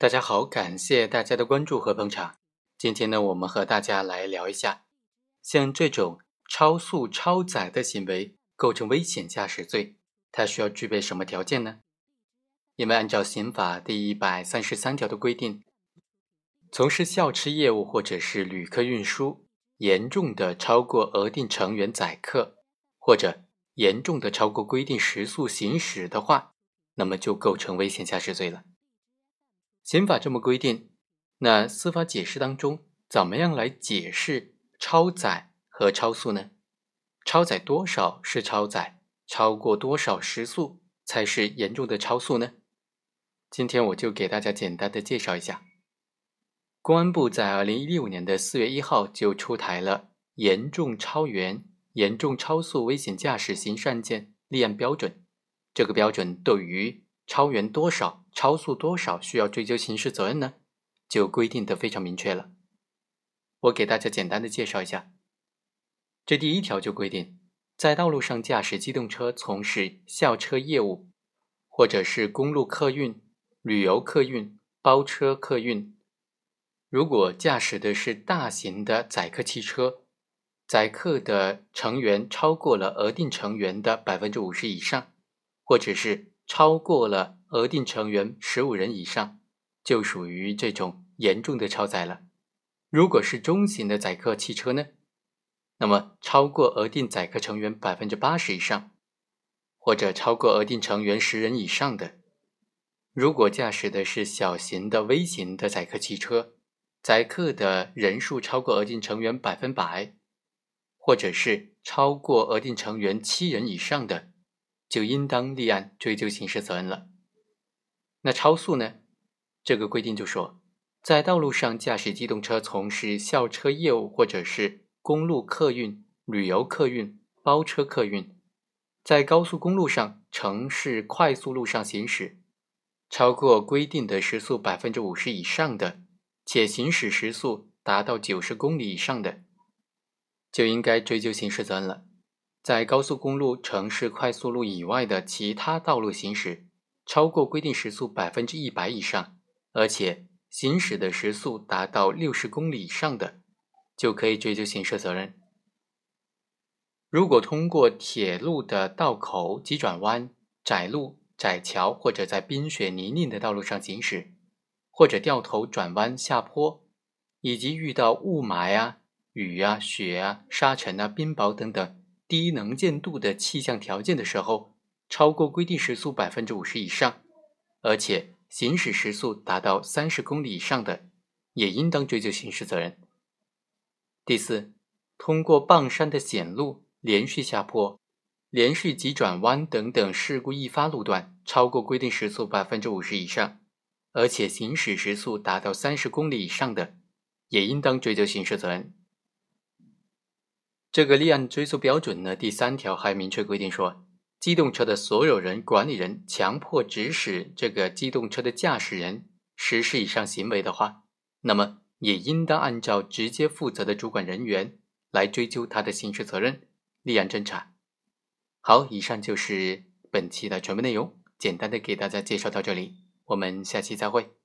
大家好，感谢大家的关注和捧场。今天呢，我们和大家来聊一下，像这种超速超载的行为构成危险驾驶罪，它需要具备什么条件呢？因为按照刑法第一百三十三条的规定，从事校车业务或者是旅客运输，严重的超过额定成员载客，或者严重的超过规定时速行驶的话，那么就构成危险驾驶罪了。刑法这么规定，那司法解释当中怎么样来解释超载和超速呢？超载多少是超载？超过多少时速才是严重的超速呢？今天我就给大家简单的介绍一下。公安部在二零一六年的四月一号就出台了《严重超员、严重超速危险驾驶刑事案件立案标准》，这个标准对于超员多少、超速多少需要追究刑事责任呢？就规定的非常明确了。我给大家简单的介绍一下。这第一条就规定，在道路上驾驶机动车从事校车业务，或者是公路客运、旅游客运、包车客运，如果驾驶的是大型的载客汽车，载客的成员超过了额定成员的百分之五十以上，或者是。超过了额定成员十五人以上，就属于这种严重的超载了。如果是中型的载客汽车呢，那么超过额定载客成员百分之八十以上，或者超过额定成员十人以上的，如果驾驶的是小型的微型的载客汽车，载客的人数超过额定成员百分百，或者是超过额定成员七人以上的。就应当立案追究刑事责任了。那超速呢？这个规定就说，在道路上驾驶机动车从事校车业务，或者是公路客运、旅游客运、包车客运，在高速公路上、城市快速路上行驶，超过规定的时速百分之五十以上的，且行驶时速达到九十公里以上的，就应该追究刑事责任了。在高速公路、城市快速路以外的其他道路行驶，超过规定时速百分之一百以上，而且行驶的时速达到六十公里以上的，就可以追究刑事责任。如果通过铁路的道口、急转弯、窄路、窄桥，或者在冰雪泥泞的道路上行驶，或者掉头转弯下坡，以及遇到雾霾啊、雨啊、雪啊、沙尘啊、冰雹等等。低能见度的气象条件的时候，超过规定时速百分之五十以上，而且行驶时速达到三十公里以上的，也应当追究刑事责任。第四，通过傍山的险路、连续下坡、连续急转弯等等事故易发路段，超过规定时速百分之五十以上，而且行驶时速达到三十公里以上的，也应当追究刑事责任。这个立案追诉标准呢，第三条还明确规定说，机动车的所有人、管理人强迫指使这个机动车的驾驶人实施以上行为的话，那么也应当按照直接负责的主管人员来追究他的刑事责任，立案侦查。好，以上就是本期的全部内容，简单的给大家介绍到这里，我们下期再会。